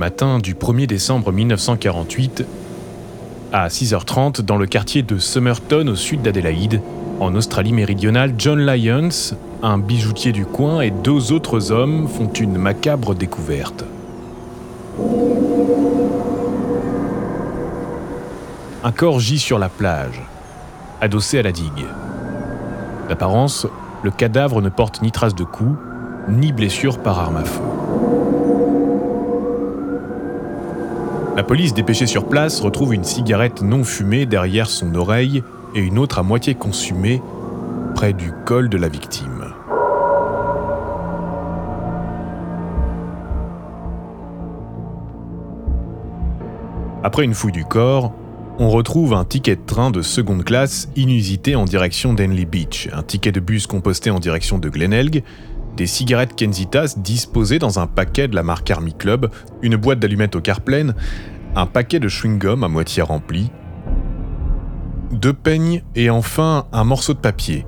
Matin du 1er décembre 1948, à 6h30, dans le quartier de Somerton au sud d'Adélaïde, en Australie méridionale, John Lyons, un bijoutier du coin et deux autres hommes font une macabre découverte. Un corps gît sur la plage, adossé à la digue. D'apparence, le cadavre ne porte ni trace de coup, ni blessure par arme à feu. La police dépêchée sur place retrouve une cigarette non fumée derrière son oreille et une autre à moitié consumée près du col de la victime. Après une fouille du corps, on retrouve un ticket de train de seconde classe inusité en direction d'Henley Beach, un ticket de bus composté en direction de Glenelg, des cigarettes Kenzitas disposées dans un paquet de la marque Army Club, une boîte d'allumettes au quart pleine, un paquet de chewing-gum à moitié rempli, deux peignes et enfin un morceau de papier,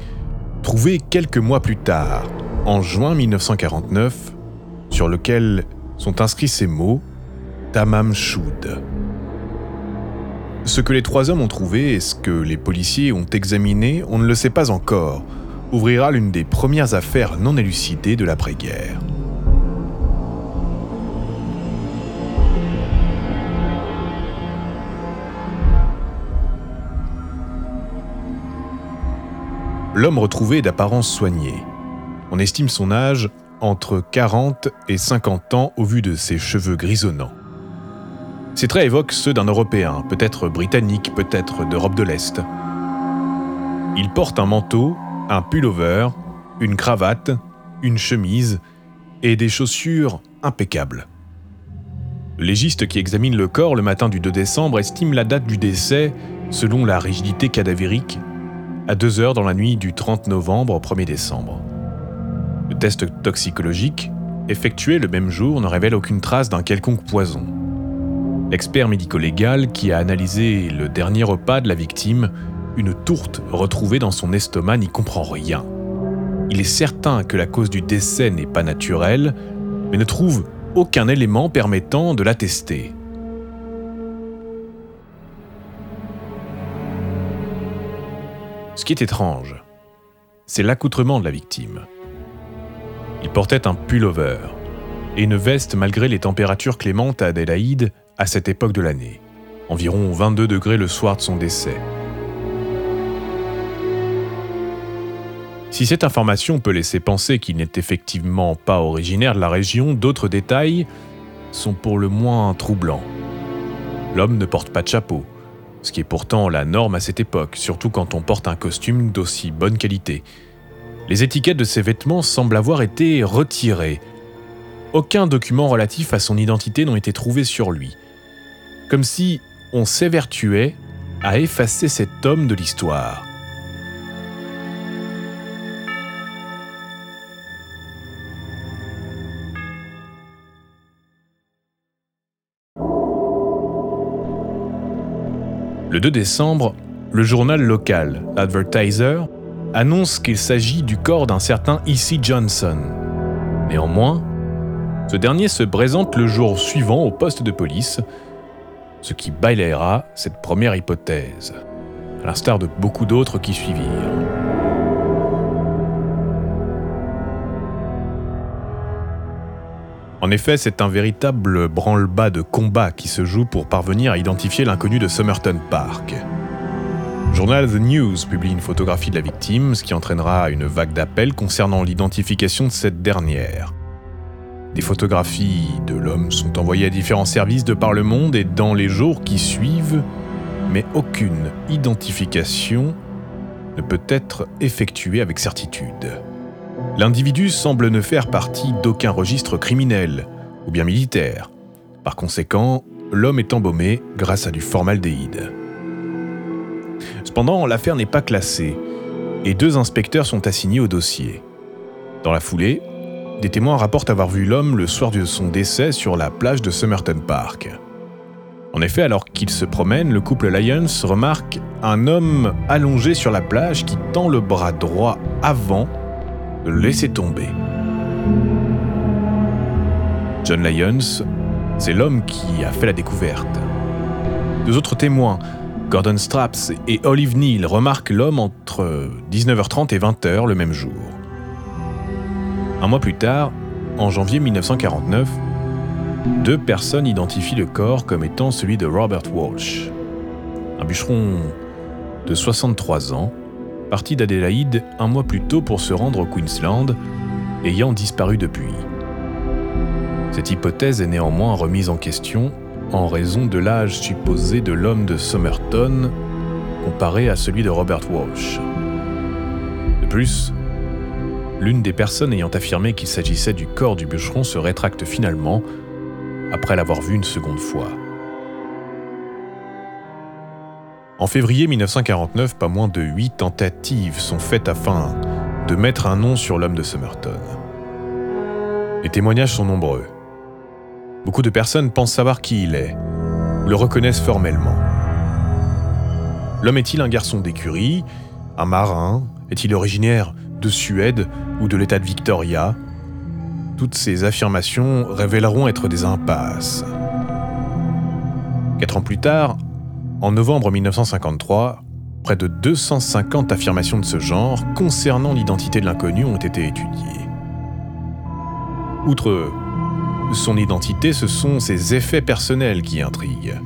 trouvé quelques mois plus tard, en juin 1949, sur lequel sont inscrits ces mots Tamam Shud. Ce que les trois hommes ont trouvé et ce que les policiers ont examiné, on ne le sait pas encore, ouvrira l'une des premières affaires non élucidées de l'après-guerre. L'homme retrouvé est d'apparence soignée. On estime son âge entre 40 et 50 ans au vu de ses cheveux grisonnants. Ces traits évoquent ceux d'un Européen, peut-être britannique, peut-être d'Europe de l'Est. Il porte un manteau, un pullover, une cravate, une chemise et des chaussures impeccables. Le légiste qui examine le corps le matin du 2 décembre estime la date du décès, selon la rigidité cadavérique, à 2 heures dans la nuit du 30 novembre au 1er décembre. Le test toxicologique, effectué le même jour, ne révèle aucune trace d'un quelconque poison. L'expert médico-légal qui a analysé le dernier repas de la victime, une tourte retrouvée dans son estomac, n'y comprend rien. Il est certain que la cause du décès n'est pas naturelle, mais ne trouve aucun élément permettant de l'attester. Ce qui est étrange, c'est l'accoutrement de la victime. Il portait un pullover et une veste malgré les températures clémentes à Adélaïde à cette époque de l'année, environ 22 degrés le soir de son décès. Si cette information peut laisser penser qu'il n'est effectivement pas originaire de la région, d'autres détails sont pour le moins troublants. L'homme ne porte pas de chapeau, ce qui est pourtant la norme à cette époque, surtout quand on porte un costume d'aussi bonne qualité. Les étiquettes de ses vêtements semblent avoir été retirées. Aucun document relatif à son identité n'ont été trouvés sur lui comme si on s'évertuait à effacer cet homme de l'histoire. Le 2 décembre, le journal local, Advertiser, annonce qu'il s'agit du corps d'un certain E.C. Johnson. Néanmoins, ce dernier se présente le jour suivant au poste de police ce qui balayera cette première hypothèse, à l'instar de beaucoup d'autres qui suivirent. En effet, c'est un véritable branle-bas de combat qui se joue pour parvenir à identifier l'inconnu de Somerton Park. journal The News publie une photographie de la victime, ce qui entraînera une vague d'appels concernant l'identification de cette dernière. Des photographies de l'homme sont envoyées à différents services de par le monde et dans les jours qui suivent, mais aucune identification ne peut être effectuée avec certitude. L'individu semble ne faire partie d'aucun registre criminel ou bien militaire. Par conséquent, l'homme est embaumé grâce à du formaldéhyde. Cependant, l'affaire n'est pas classée et deux inspecteurs sont assignés au dossier. Dans la foulée, des témoins rapportent avoir vu l'homme le soir de son décès sur la plage de Somerton Park. En effet, alors qu'il se promène, le couple Lyons remarque un homme allongé sur la plage qui tend le bras droit avant laisser tomber. John Lyons C'est l'homme qui a fait la découverte. Deux autres témoins, Gordon Straps et Olive Neal, remarquent l'homme entre 19h30 et 20h le même jour. Un mois plus tard, en janvier 1949, deux personnes identifient le corps comme étant celui de Robert Walsh, un bûcheron de 63 ans, parti d'Adélaïde un mois plus tôt pour se rendre au Queensland, ayant disparu depuis. Cette hypothèse est néanmoins remise en question en raison de l'âge supposé de l'homme de Somerton comparé à celui de Robert Walsh. De plus, l'une des personnes ayant affirmé qu'il s'agissait du corps du bûcheron se rétracte finalement après l'avoir vu une seconde fois. En février 1949, pas moins de huit tentatives sont faites afin de mettre un nom sur l'homme de Somerton. Les témoignages sont nombreux. Beaucoup de personnes pensent savoir qui il est, ou le reconnaissent formellement. L'homme est-il un garçon d'écurie, un marin Est-il originaire de Suède ou de l'État de Victoria? Toutes ces affirmations révéleront être des impasses. Quatre ans plus tard, en novembre 1953, près de 250 affirmations de ce genre concernant l'identité de l'inconnu ont été étudiées. Outre son identité, ce sont ses effets personnels qui intriguent.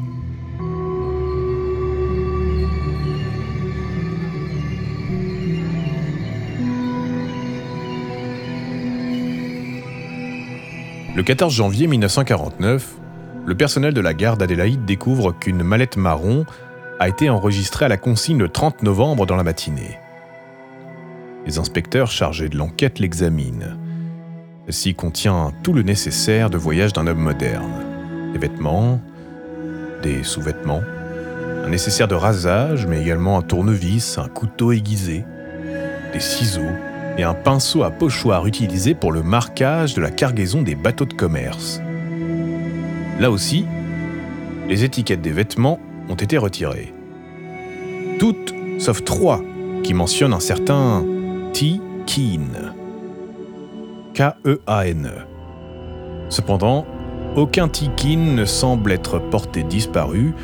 Le 14 janvier 1949, le personnel de la gare d'Adélaïde découvre qu'une mallette marron a été enregistrée à la consigne le 30 novembre dans la matinée. Les inspecteurs chargés de l'enquête l'examinent. Celle-ci contient tout le nécessaire de voyage d'un homme moderne. Des vêtements, des sous-vêtements, un nécessaire de rasage, mais également un tournevis, un couteau aiguisé, des ciseaux et un pinceau à pochoir utilisé pour le marquage de la cargaison des bateaux de commerce. Là aussi, les étiquettes des vêtements ont été retirées. Toutes sauf trois qui mentionnent un certain T. K-E-A-N-E. Cependant, aucun T. Ne semble être porté disparu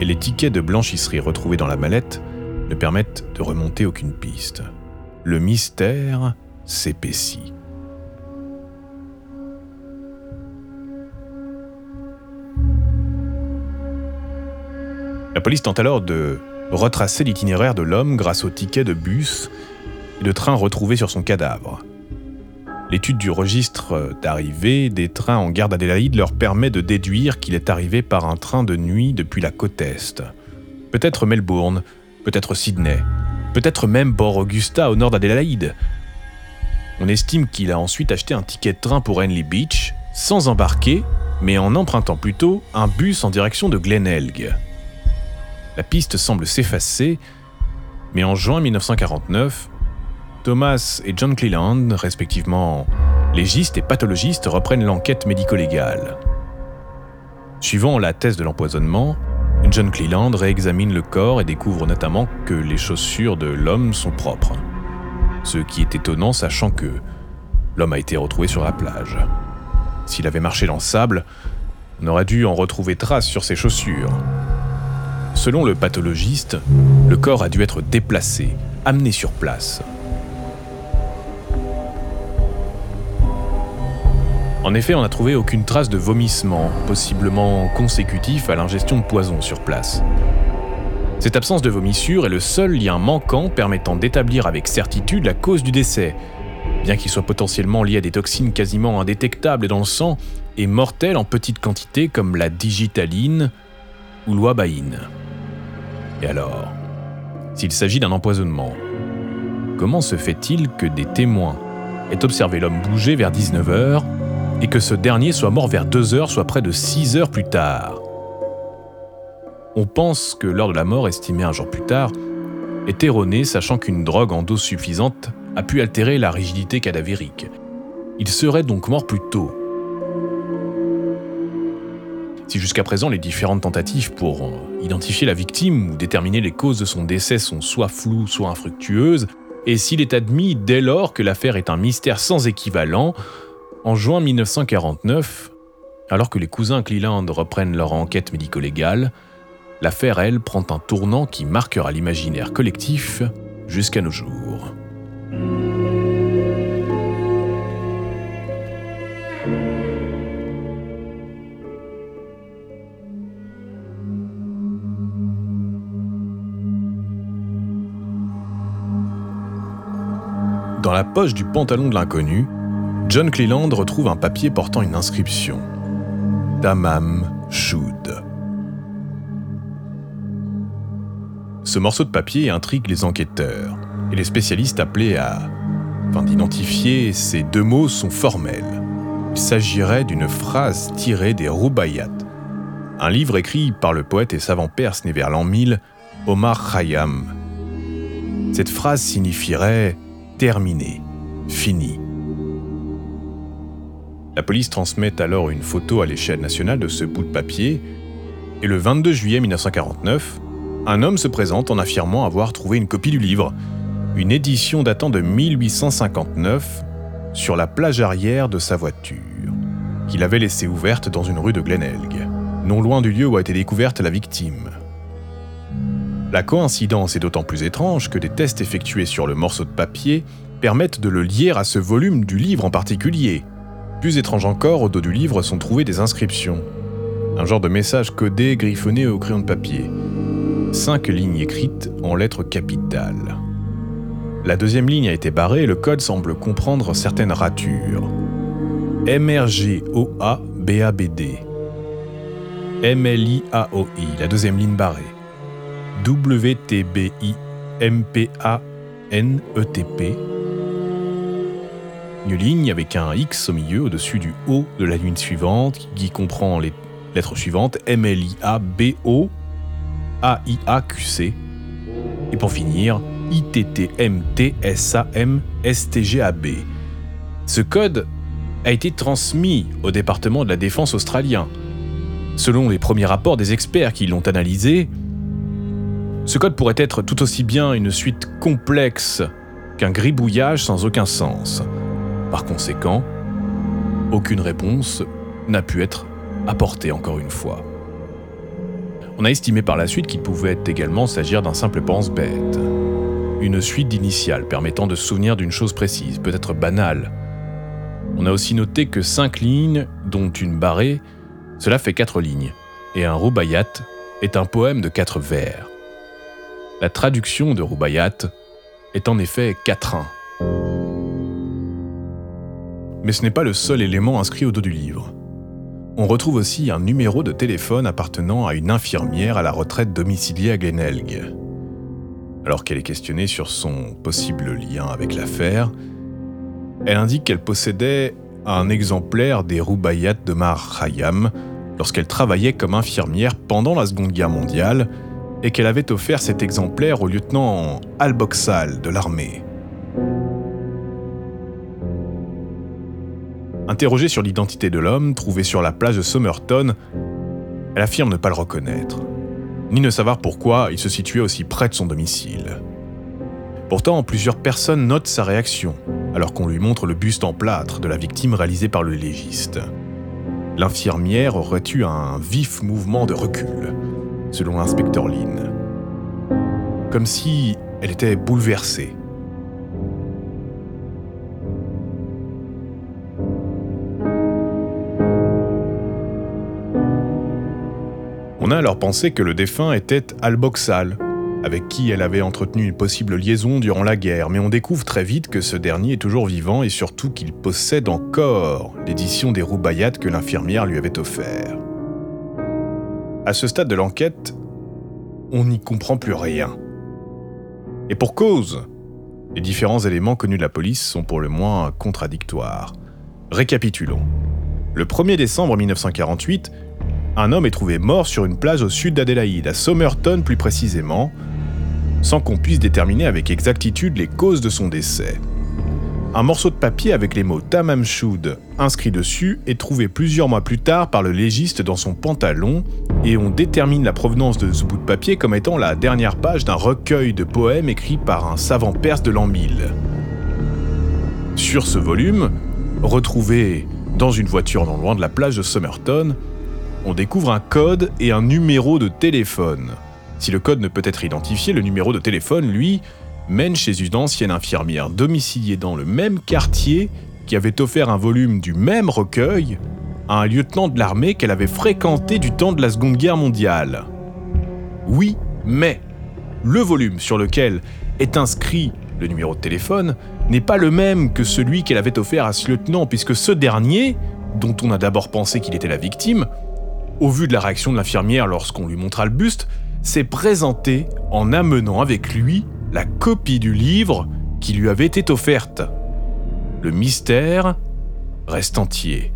et les tickets de blanchisserie retrouvés dans la mallette ne permettent de remonter aucune piste. Le mystère s'épaissit. Police tente alors de retracer l'itinéraire de l'homme grâce aux tickets de bus et de train retrouvés sur son cadavre. L'étude du registre d'arrivée des trains en gare d'Adélaïde leur permet de déduire qu'il est arrivé par un train de nuit depuis la côte Est. Peut-être Melbourne, peut-être Sydney, peut-être même Port Augusta au nord d'Adélaïde. On estime qu'il a ensuite acheté un ticket de train pour Henley Beach, sans embarquer, mais en empruntant plutôt un bus en direction de Glenelg. La piste semble s'effacer, mais en juin 1949, Thomas et John Cleland, respectivement légistes et pathologistes, reprennent l'enquête médico-légale. Suivant la thèse de l'empoisonnement, John Cleland réexamine le corps et découvre notamment que les chaussures de l'homme sont propres. Ce qui est étonnant sachant que l'homme a été retrouvé sur la plage. S'il avait marché dans le sable, on aurait dû en retrouver trace sur ses chaussures. Selon le pathologiste, le corps a dû être déplacé, amené sur place. En effet, on n'a trouvé aucune trace de vomissement, possiblement consécutif à l'ingestion de poison sur place. Cette absence de vomissure est le seul lien manquant permettant d'établir avec certitude la cause du décès, bien qu'il soit potentiellement lié à des toxines quasiment indétectables dans le sang et mortelles en petite quantité comme la digitaline ou l'ouabaïne. Et alors S'il s'agit d'un empoisonnement, comment se fait-il que des témoins aient observé l'homme bouger vers 19h et que ce dernier soit mort vers 2h, soit près de 6 heures plus tard? On pense que l'heure de la mort, estimée un jour plus tard, est erronée, sachant qu'une drogue en dose suffisante a pu altérer la rigidité cadavérique. Il serait donc mort plus tôt, si jusqu'à présent les différentes tentatives pour identifier la victime ou déterminer les causes de son décès sont soit floues, soit infructueuses, et s'il est admis dès lors que l'affaire est un mystère sans équivalent, en juin 1949, Alors que les cousins Cleland reprennent leur enquête médico-légale, l'affaire, elle, prend un tournant qui marquera l'imaginaire collectif jusqu'à nos jours. La poche du pantalon de l'inconnu, John Cleland retrouve un papier portant une inscription. Tamam Shud. Ce morceau de papier intrigue les enquêteurs, et les spécialistes appelés à afin d'identifier ces deux mots sont formels. Il s'agirait d'une phrase tirée des Rubaiyat, un livre écrit par le poète et savant perse né vers l'an 1000, Omar Khayyam. Cette phrase signifierait terminé, fini. La police transmet alors une photo à l'échelle nationale de ce bout de papier, et le 22 juillet 1949, un homme se présente en affirmant avoir trouvé une copie du livre, une édition datant de 1859, sur la plage arrière de sa voiture, qu'il avait laissée ouverte dans une rue de Glenelg, non loin du lieu où a été découverte la victime. La coïncidence est d'autant plus étrange que des tests effectués sur le morceau de papier permettent de le lier à ce volume du livre en particulier. Plus étrange encore, au dos du livre sont trouvées des inscriptions. Un genre de message codé griffonné au crayon de papier. Cinq lignes écrites en lettres capitales. La deuxième ligne a été barrée et le code semble comprendre certaines ratures. MRGOA-BABD. MLIAOI, la deuxième ligne barrée. WTBI MPA-NETP. Une ligne avec un X au milieu au-dessus du O de la ligne suivante qui comprend les lettres suivantes MLIA BO AIAQC. Et pour finir, ITTMTSAM-STGAB. Ce code a été transmis au département de la défense australien. Selon les premiers rapports des experts qui l'ont analysé, ce code pourrait être tout aussi bien une suite complexe qu'un gribouillage sans aucun sens. Par conséquent, aucune réponse n'a pu être apportée encore une fois. On a estimé par la suite qu'il pouvait également s'agir d'un simple pense-bête. Une suite d'initiales permettant de se souvenir d'une chose précise, peut-être banale. On a aussi noté que cinq lignes, dont une barrée, cela fait quatre lignes, et un rubaiyat est un poème de quatre vers. La traduction de Rubaiyat est en effet quatrain. Mais ce n'est pas le seul élément inscrit au dos du livre. On retrouve aussi un numéro de téléphone appartenant à une infirmière à la retraite domiciliée à Glenelg. Alors qu'elle est questionnée sur son possible lien avec l'affaire, elle indique qu'elle possédait un exemplaire des Rubaiyat de Mar Khayyam lorsqu'elle travaillait comme infirmière pendant la Seconde Guerre mondiale et qu'elle avait offert cet exemplaire au lieutenant Al-Boxal de l'armée. Interrogée sur l'identité de l'homme trouvé sur la plage de Somerton, elle affirme ne pas le reconnaître, ni ne savoir pourquoi il se situait aussi près de son domicile. Pourtant, plusieurs personnes notent sa réaction, alors qu'on lui montre le buste en plâtre de la victime réalisé par le légiste. L'infirmière aurait eu un vif mouvement de recul, selon l'inspecteur Lynn. Comme si elle était bouleversée. On a alors pensé que le défunt était Al-Boxal, avec qui elle avait entretenu une possible liaison durant la guerre, mais on découvre très vite que ce dernier est toujours vivant et surtout qu'il possède encore l'édition des Roubayat que l'infirmière lui avait offert. À ce stade de l'enquête, on n'y comprend plus rien. Et pour cause, les différents éléments connus de la police sont pour le moins contradictoires. Récapitulons. Le 1er décembre 1948, un homme est trouvé mort sur une plage au sud d'Adélaïde, à Somerton plus précisément, sans qu'on puisse déterminer avec exactitude les causes de son décès. Un morceau de papier avec les mots Tamam Shud inscrit dessus est trouvé plusieurs mois plus tard par le légiste dans son pantalon et on détermine la provenance de ce bout de papier comme étant la dernière page d'un recueil de poèmes écrit par un savant perse de l'an 1000. Sur ce volume, retrouvé dans une voiture non loin de la plage de Somerton, on découvre un code et un numéro de téléphone. Si le code ne peut être identifié, le numéro de téléphone, lui, mène chez une ancienne infirmière domiciliée dans le même quartier qui avait offert un volume du même recueil à un lieutenant de l'armée qu'elle avait fréquenté du temps de la Seconde Guerre mondiale. Oui, mais le volume sur lequel est inscrit le numéro de téléphone n'est pas le même que celui qu'elle avait offert à ce lieutenant, puisque ce dernier, dont on a d'abord pensé qu'il était la victime, au vu de la réaction de l'infirmière lorsqu'on lui montra le buste, s'est présenté en amenant avec lui la copie du livre qui lui avait été offerte. Le mystère reste entier.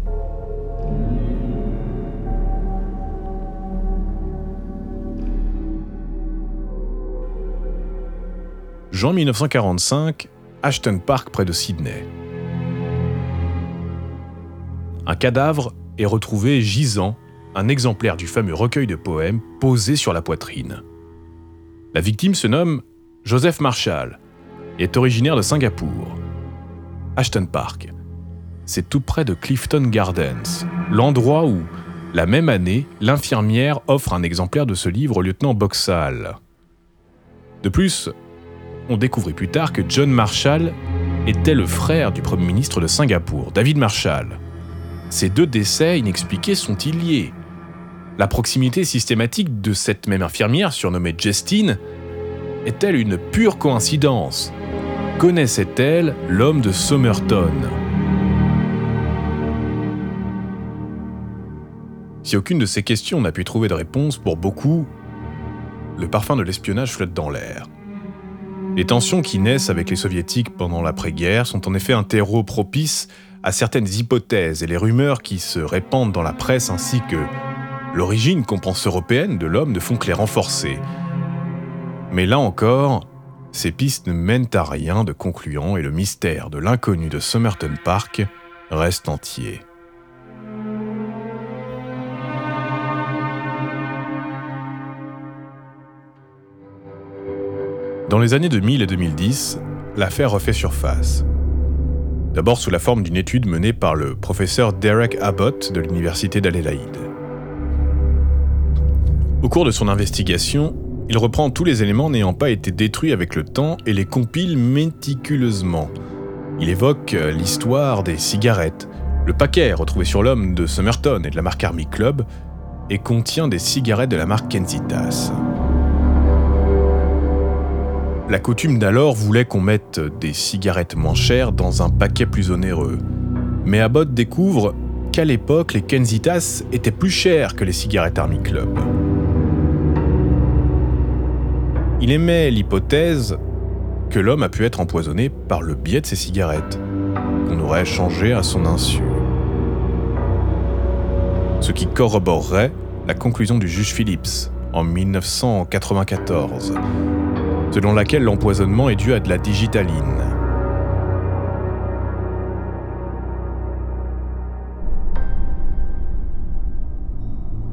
Jean 1945, Ashton Park près de Sydney. Un cadavre est retrouvé gisant, un exemplaire du fameux recueil de poèmes posé sur la poitrine. La victime se nomme Joseph Marshall est originaire de Singapour. Ashton Park, c'est tout près de Clifton Gardens, l'endroit où, la même année, l'infirmière offre un exemplaire de ce livre au lieutenant Boxall. De plus, on découvrit plus tard que John Marshall était le frère du Premier ministre de Singapour, David Marshall. Ces deux décès inexpliqués sont-ils liés? La proximité systématique de cette même infirmière, surnommée Justine, est-elle une pure coïncidence? Connaissait-elle l'homme de Somerton? Si aucune de ces questions n'a pu trouver de réponse, pour beaucoup, le parfum de l'espionnage flotte dans l'air. Les tensions qui naissent avec les soviétiques pendant l'après-guerre sont en effet un terreau propice à certaines hypothèses et les rumeurs qui se répandent dans la presse ainsi que l'origine qu'on pense européenne de l'homme ne font que les renforcer. Mais là encore, ces pistes ne mènent à rien de concluant et le mystère de l'inconnu de Somerton Park reste entier. Dans les années 2000 et 2010, l'affaire refait surface. D'abord sous la forme d'une étude menée par le professeur Derek Abbott de l'université d'Adélaïde. Au cours de son investigation, il reprend tous les éléments n'ayant pas été détruits avec le temps et les compile méticuleusement. Il évoque l'histoire des cigarettes, le paquet retrouvé sur l'homme de Somerton et de la marque Army Club, et contient des cigarettes de la marque Kenzitas. La coutume d'alors voulait qu'on mette des cigarettes moins chères dans un paquet plus onéreux. Mais Abbott découvre qu'à l'époque, les Kenzitas étaient plus chères que les cigarettes Army Club. Il émet l'hypothèse que l'homme a pu être empoisonné par le biais de ces cigarettes, qu'on aurait changé à son insu. Ce qui corroborerait la conclusion du juge Phillips en 1994, selon laquelle l'empoisonnement est dû à de la digitaline.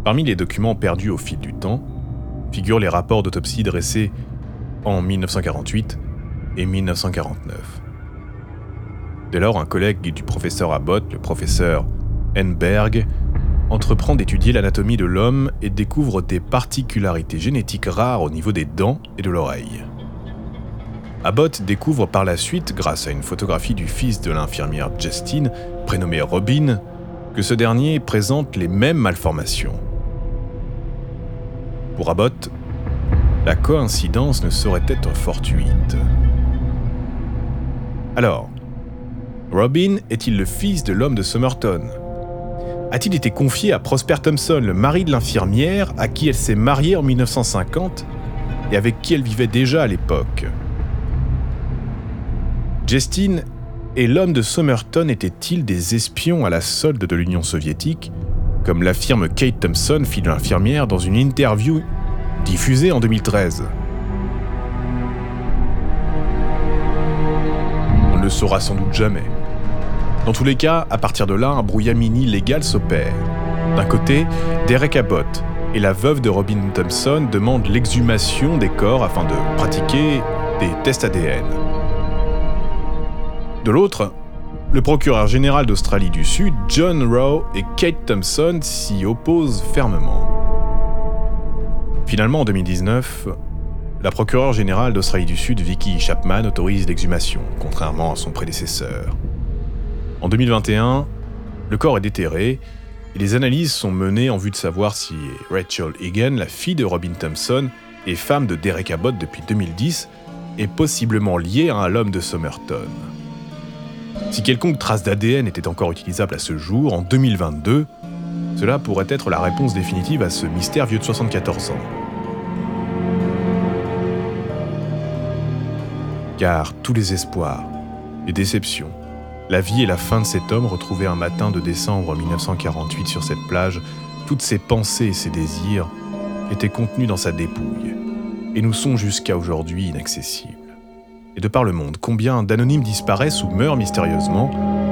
Parmi les documents perdus au fil du temps, figurent les rapports d'autopsie dressés en 1948 et 1949. Dès lors, un collègue du professeur Abbott, le professeur Enberg, entreprend d'étudier l'anatomie de l'homme et découvre des particularités génétiques rares au niveau des dents et de l'oreille. Abbott découvre par la suite, grâce à une photographie du fils de l'infirmière Justine, prénommé Robin, que ce dernier présente les mêmes malformations. Pour Abbott, la coïncidence ne saurait être fortuite. Alors, Robin est-il le fils de l'homme de Somerton? A-t-il été confié à Prosper Thompson, le mari de l'infirmière, à qui elle s'est mariée en 1950 et avec qui elle vivait déjà à l'époque? Justine et l'homme de Somerton étaient-ils des espions à la solde de l'Union soviétique, comme l'affirme Kate Thompson, fille de l'infirmière, dans une interview diffusée en 2013 On ne le saura sans doute jamais. Dans tous les cas, à partir de là, un brouillamini légal s'opère. D'un côté, Derek Abbott et la veuve de Robin Thompson demandent l'exhumation des corps afin de pratiquer des tests ADN. De l'autre, Le procureur général d'Australie du Sud, John Rowe et Kate Thompson s'y opposent fermement. Finalement, en 2019, la procureure générale d'Australie du Sud, Vicky Chapman, autorise l'exhumation, contrairement à son prédécesseur. En 2021, le corps est déterré et les analyses sont menées en vue de savoir si Rachel Egan, la fille de Robin Thompson et femme de Derek Abbott depuis 2010, est possiblement liée à l'homme de Somerton. Si quelconque trace d'ADN était encore utilisable à ce jour, en 2022, cela pourrait être la réponse définitive à ce mystère vieux de 74 ans. Car tous les espoirs, les déceptions, la vie et la fin de cet homme retrouvé un matin de décembre 1948 sur cette plage, toutes ses pensées et ses désirs étaient contenus dans sa dépouille et nous sont jusqu'à aujourd'hui inaccessibles. Et de par le monde, combien d'anonymes disparaissent ou meurent mystérieusement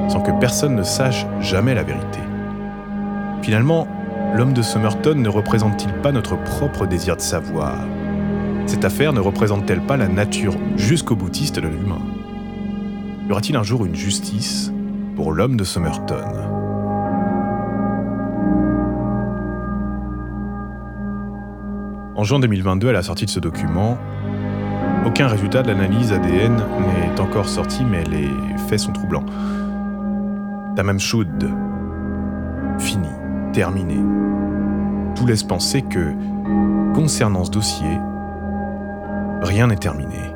sans que personne ne sache jamais la vérité. Finalement, l'homme de Somerton ne représente-t-il pas notre propre désir de savoir? Cette affaire ne représente-t-elle pas la nature jusqu'au boutiste de l'humain? Y aura-t-il un jour une justice pour l'homme de Somerton? En juin 2022, à la sortie de ce document, aucun résultat de l'analyse ADN n'est encore sorti, mais les faits sont troublants. Tamam Shud, fini, terminé. Tout laisse penser que, concernant ce dossier, rien n'est terminé.